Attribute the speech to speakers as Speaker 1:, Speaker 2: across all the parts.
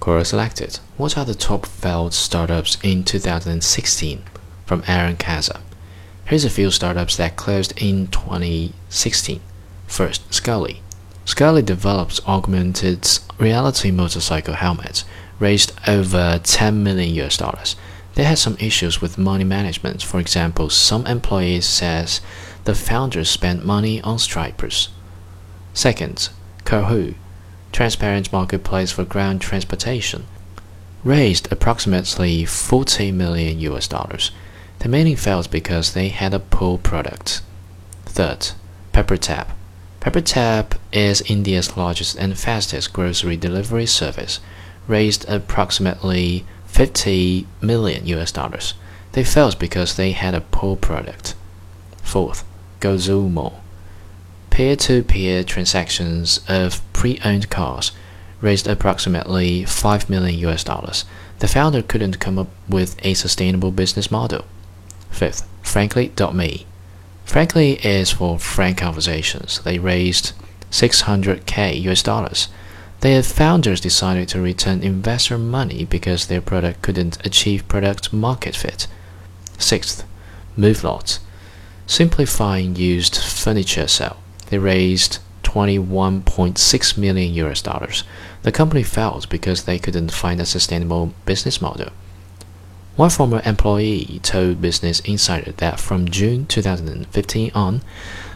Speaker 1: Quora selected. What are the top failed startups in 2016? From Aaron Kaza. Here's a few startups that closed in 2016. First, Skully. Skully develops augmented reality motorcycle helmets, raised over 10 million US dollars. They had some issues with money management. For example, some employees says the founders spent money on stripers. Second, Karhoo transparent marketplace for ground transportation, raised approximately 40 million US dollars. The mainly failed because they had a poor product. Third, PepperTap. PepperTap is India's largest and fastest grocery delivery service, raised approximately 50 million US dollars. They failed because they had a poor product. Fourth, Gozoomo peer-to-peer transactions of pre-owned cars raised approximately 5 million US dollars. The founder couldn't come up with a sustainable business model. Fifth, Frankly.me. Frankly is for frank conversations. They raised 600k US dollars. Their founders decided to return investor money because their product couldn't achieve product market fit. Sixth, Moveloot. Simplifying used furniture sale. They raised 21.6 million US dollars. The company failed because they couldn't find a sustainable business model. One former employee told Business Insider that from June 2015 on,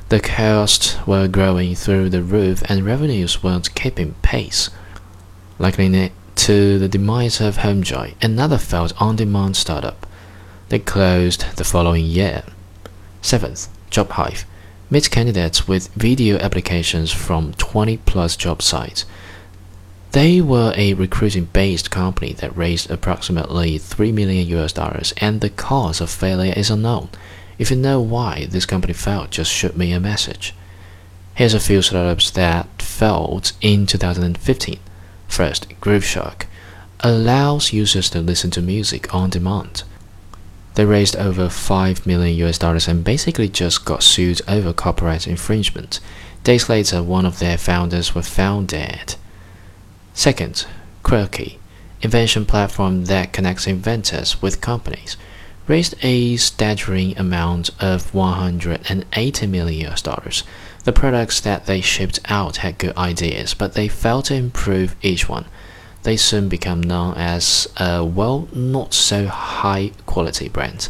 Speaker 1: the costs were growing through the roof and revenues weren't keeping pace, likening to the demise of HomeJoy, another failed on-demand startup. They closed the following year. Seventh, JobHive meet candidates with video applications from 20 plus job sites. They were a recruiting based company that raised approximately 3 million US dollars, and the cause of failure is unknown. If you know why this company failed, just shoot me a message. Here's a few startups that failed in 2015. First, Grooveshark allows users to listen to music on demand. They raised over 5 million US dollars and basically just got sued over copyright infringement. Days later, one of their founders was found dead. Second, Quirky, invention platform that connects inventors with companies, raised a staggering amount of 180 million US dollars. The products that they shipped out had good ideas, but they failed to improve each one they soon become known as a well not so high quality brand.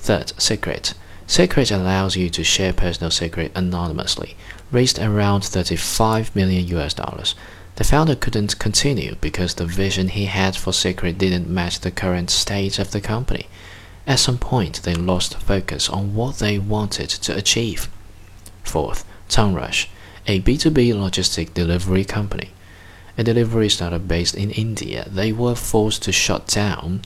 Speaker 1: Third, Secret. Secret allows you to share personal secret anonymously, raised around 35 million US dollars. The founder couldn't continue because the vision he had for Secret didn't match the current state of the company. At some point, they lost focus on what they wanted to achieve. Fourth, ToneRush, a B2B logistic delivery company a delivery startup based in India. They were forced to shut down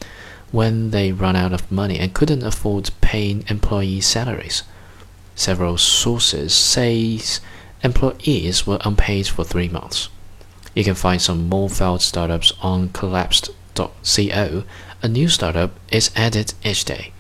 Speaker 1: when they ran out of money and couldn't afford paying employee salaries. Several sources say employees were unpaid for three months. You can find some more failed startups on collapsed.co. A new startup is added each day.